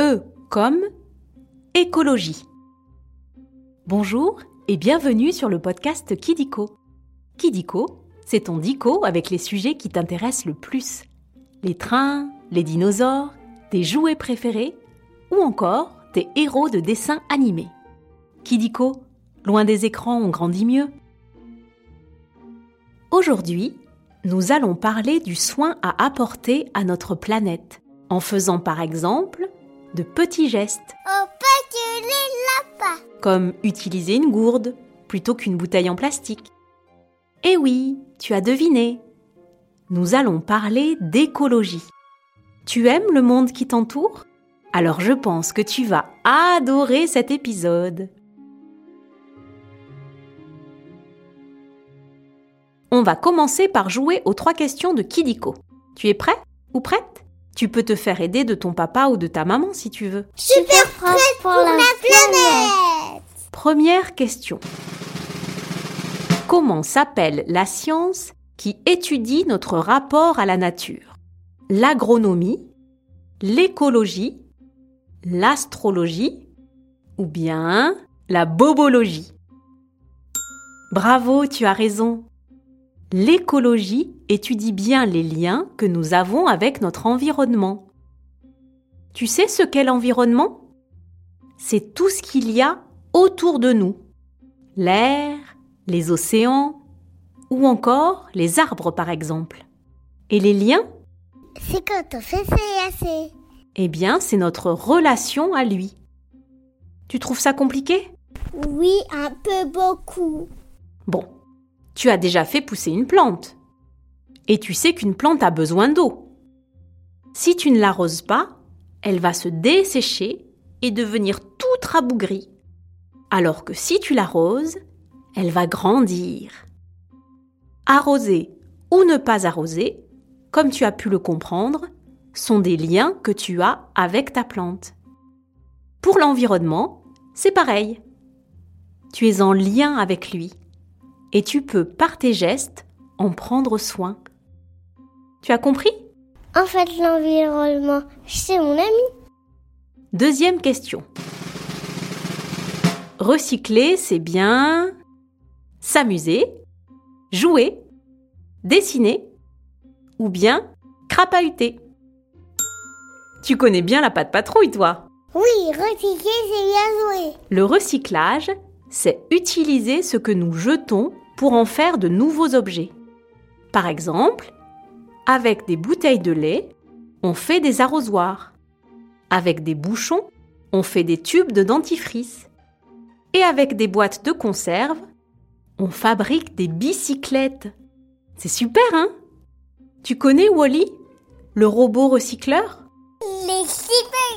E comme écologie. Bonjour et bienvenue sur le podcast Kidiko. Kidiko, c'est ton dico avec les sujets qui t'intéressent le plus. Les trains, les dinosaures, tes jouets préférés ou encore tes héros de dessins animés. Kidiko, loin des écrans, on grandit mieux. Aujourd'hui, nous allons parler du soin à apporter à notre planète, en faisant par exemple de petits gestes. Comme utiliser une gourde plutôt qu'une bouteille en plastique. Eh oui, tu as deviné. Nous allons parler d'écologie. Tu aimes le monde qui t'entoure? Alors je pense que tu vas adorer cet épisode. On va commencer par jouer aux trois questions de Kidiko. Tu es prêt ou prête? Tu peux te faire aider de ton papa ou de ta maman si tu veux. Super prête pour, la, planète. Première question. Comment s'appelle la science qui étudie notre rapport à la nature? L'agronomie, l'écologie, l'astrologie ou bien la bobologie? Bravo, tu as raison. L'écologie étudie bien les liens que nous avons avec notre environnement. Tu sais ce qu'est l'environnement? C'est tout ce qu'il y a autour de nous. L'air, les océans ou encore les arbres par exemple. Et les liens? C'est quand on fait CAC. Eh bien, c'est notre relation à lui. Tu trouves ça compliqué? Oui, un peu beaucoup. Bon, tu as déjà fait pousser une plante. Et tu sais qu'une plante a besoin d'eau. Si tu ne l'arroses pas, elle va se dessécher et devenir toute rabougrie. Alors que si tu l'arroses, elle va grandir. Arroser ou ne pas arroser, comme tu as pu le comprendre, sont des liens que tu as avec ta plante. Pour l'environnement, c'est pareil. Tu es en lien avec lui et tu peux, par tes gestes, en prendre soin. Tu as compris? En fait, l'environnement, c'est mon ami. Deuxième question. Recycler, c'est bien s'amuser, jouer, dessiner ou bien crapahuter. Tu connais bien la patte patrouille, toi Oui, recycler, c'est bien joué. Le recyclage, c'est utiliser ce que nous jetons pour en faire de nouveaux objets. Par exemple, avec des bouteilles de lait, on fait des arrosoirs. Avec des bouchons, on fait des tubes de dentifrice. Et avec des boîtes de conserve, on fabrique des bicyclettes. C'est super, hein? Tu connais Wally, le robot recycleur? Il est super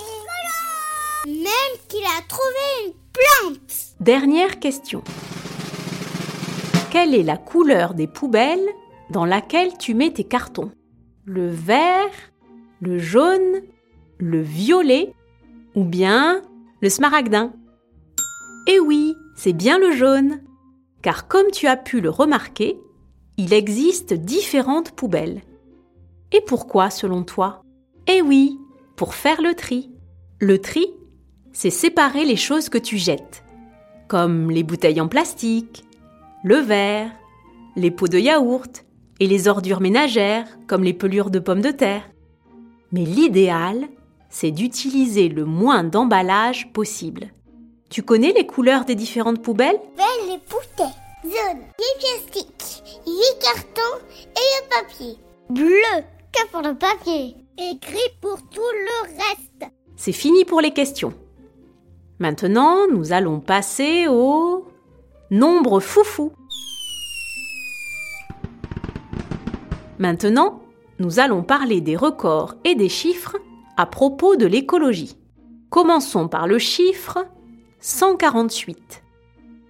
rigolo Même qu'il a trouvé une plante Dernière question. Quelle est la couleur des poubelles dans laquelle tu mets tes cartons? Le vert, le jaune, le violet ou bien le smaragdin? Eh oui, c'est bien le jaune. Car comme tu as pu le remarquer, il existe différentes poubelles. Et pourquoi selon toi? Eh oui, pour faire le tri. Le tri, c'est séparer les choses que tu jettes, comme les bouteilles en plastique, le verre, les pots de yaourt et les ordures ménagères, comme les pelures de pommes de terre. Mais l'idéal, c'est d'utiliser le moins d'emballage possible. Tu connais les couleurs des différentes poubelles? Belle les bouteilles. Jaune, les plastiques, les cartons et le papier. Bleu, que pour le papier. Et gris pour tout le reste. C'est fini pour les questions. Maintenant, nous allons passer au nombre foufou. Maintenant, nous allons parler des records et des chiffres à propos de l'écologie. Commençons par le chiffre 148.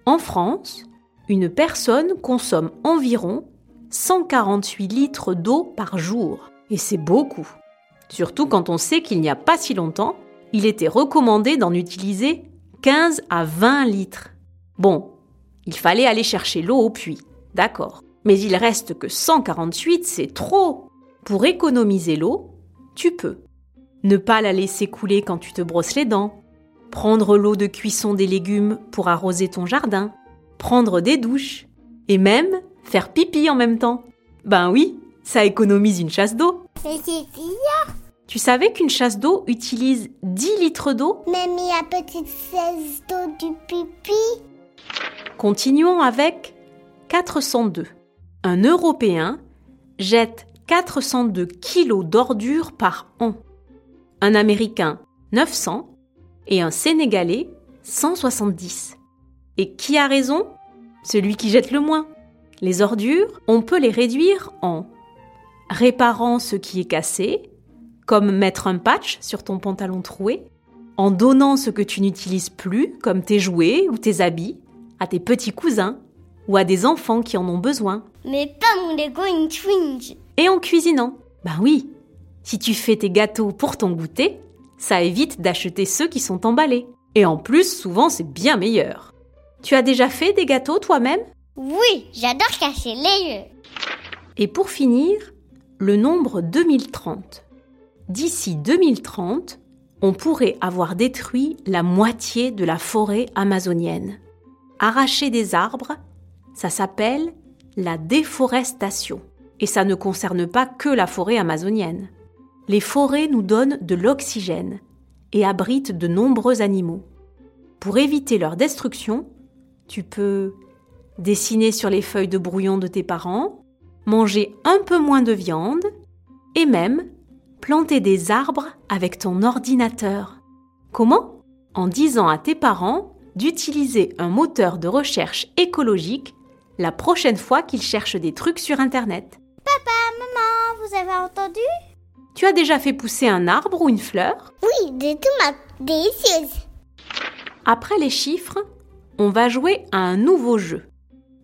En France, une personne consomme environ 148 litres d'eau par jour. Et c'est beaucoup. Surtout quand on sait qu'il n'y a pas si longtemps, il était recommandé d'en utiliser 15 à 20 litres. Bon, il fallait aller chercher l'eau au puits, d'accord. Mais il reste que 148, c'est trop. Pour économiser l'eau, tu peux ne pas la laisser couler quand tu te brosses les dents, prendre l'eau de cuisson des légumes pour arroser ton jardin, prendre des douches, et même faire pipi en même temps. Ben oui, ça économise une chasse d'eau. C'est bizarre. Tu savais qu'une chasse d'eau utilise 10 litres d'eau? Même la petite cesse d'eau du pipi. Continuons avec 402. Un Européen jette 402 kilos d'ordures par an. Un Américain 900 et un Sénégalais 170. Et qui a raison? Celui qui jette le moins. Les ordures, on peut les réduire en réparant ce qui est cassé, comme mettre un patch sur ton pantalon troué, en donnant ce que tu n'utilises plus, comme tes jouets ou tes habits, à tes petits cousins ou à des enfants qui en ont besoin, Mais pas mon Lego twinge. et en cuisinant. Ben oui, si tu fais tes gâteaux pour ton goûter, ça évite d'acheter ceux qui sont emballés. Et en plus, souvent, c'est bien meilleur. Tu as déjà fait des gâteaux toi-même? Oui, j'adore cacher les yeux. Et pour finir, le nombre 2030. D'ici 2030, on pourrait avoir détruit la moitié de la forêt amazonienne. Arracher des arbres, ça s'appelle la déforestation. Et ça ne concerne pas que la forêt amazonienne. Les forêts nous donnent de l'oxygène et abritent de nombreux animaux. Pour éviter leur destruction, tu peux dessiner sur les feuilles de brouillon de tes parents, manger un peu moins de viande et même planter des arbres avec ton ordinateur. Comment? En disant à tes parents d'utiliser un moteur de recherche écologique la prochaine fois qu'ils cherchent des trucs sur Internet. Maman, vous avez entendu? Tu as déjà fait pousser un arbre ou une fleur? Oui, des tomates délicieuses. Après les chiffres, on va jouer à un nouveau jeu.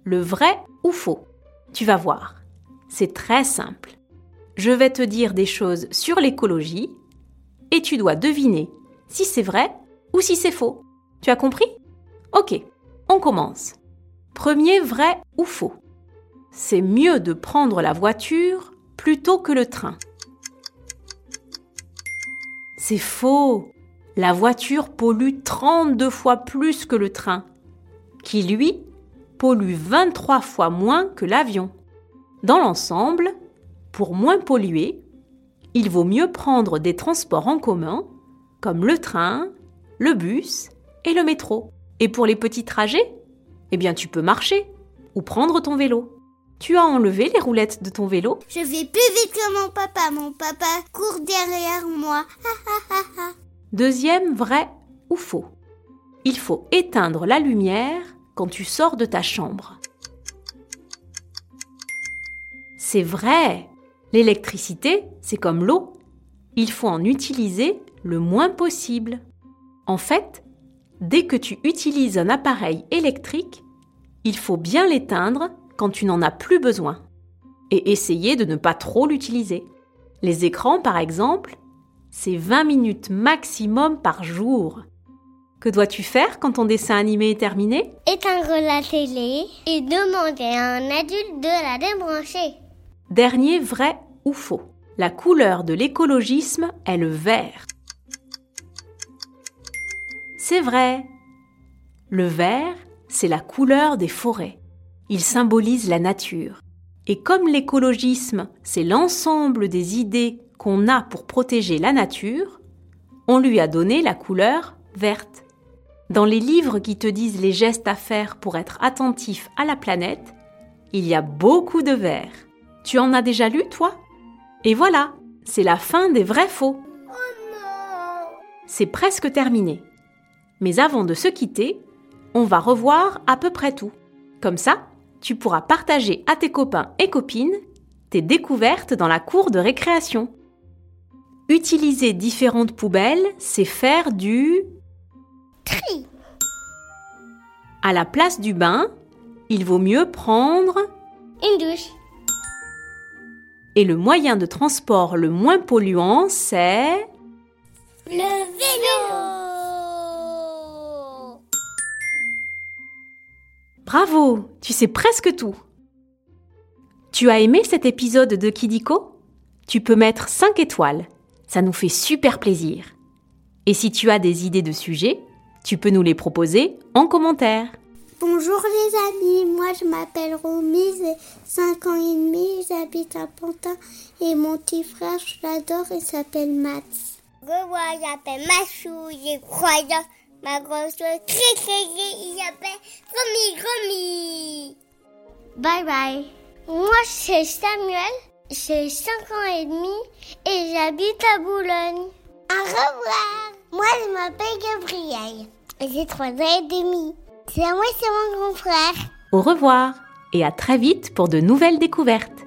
Le vrai ou faux? Tu vas voir. C'est très simple. Je vais te dire des choses sur l'écologie et tu dois deviner si c'est vrai ou si c'est faux. Tu as compris? Ok, on commence. Premier vrai ou faux? C'est mieux de prendre la voiture plutôt que le train. C'est faux. La voiture pollue 32 fois plus que le train, qui lui pollue 23 fois moins que l'avion. Dans l'ensemble, pour moins polluer, il vaut mieux prendre des transports en commun, comme le train, le bus et le métro. Et pour les petits trajets, eh bien tu peux marcher ou prendre ton vélo. Tu as enlevé les roulettes de ton vélo? Je vais plus vite que mon papa. Mon papa court derrière moi. Deuxième vrai ou faux. Il faut éteindre la lumière quand tu sors de ta chambre. C'est vrai. L'électricité, c'est comme l'eau. Il faut en utiliser le moins possible. En fait, dès que tu utilises un appareil électrique, il faut bien l'éteindre quand tu n'en as plus besoin. Et essayer de ne pas trop l'utiliser. Les écrans, par exemple, c'est 20 minutes maximum par jour. Que dois-tu faire quand ton dessin animé est terminé? Éteindre la télé et demander à un adulte de la débrancher. Dernier vrai ou faux. La couleur de l'écologisme est le vert. C'est vrai. Le vert, c'est la couleur des forêts. Il symbolise la nature. Et comme l'écologisme, c'est l'ensemble des idées qu'on a pour protéger la nature, on lui a donné la couleur verte. Dans les livres qui te disent les gestes à faire pour être attentif à la planète, il y a beaucoup de vert. Tu en as déjà lu, toi? Et voilà, c'est la fin des vrais faux. C'est presque terminé. Mais avant de se quitter, on va revoir à peu près tout. Comme ça, tu pourras partager à tes copains et copines tes découvertes dans la cour de récréation. Utiliser différentes poubelles, c'est faire du... Tri. À la place du bain, il vaut mieux prendre... Une douche. Et le moyen de transport le moins polluant, c'est... Le vélo. Bravo, tu sais presque tout. Tu as aimé cet épisode de Kidiko? Tu peux mettre 5 étoiles Ça nous fait super plaisir. Et si tu as des idées de sujets, tu peux nous les proposer en commentaire. Bonjour les amis, moi je m'appelle Romy, j'ai 5 ans et demi, j'habite à Pantin et mon petit frère, je l'adore, il s'appelle Max. Moi, j'appelle Machou, j'ai croyant, ma grosse très très il s'appelle Romy Romy. Bye bye. Moi c'est Samuel, j'ai 5 ans et demi et j'habite à Boulogne. Au revoir. Moi je m'appelle Gabriel et j'ai 3 ans et demi. C'est moi, c'est mon grand frère. Au revoir et à très vite pour de nouvelles découvertes.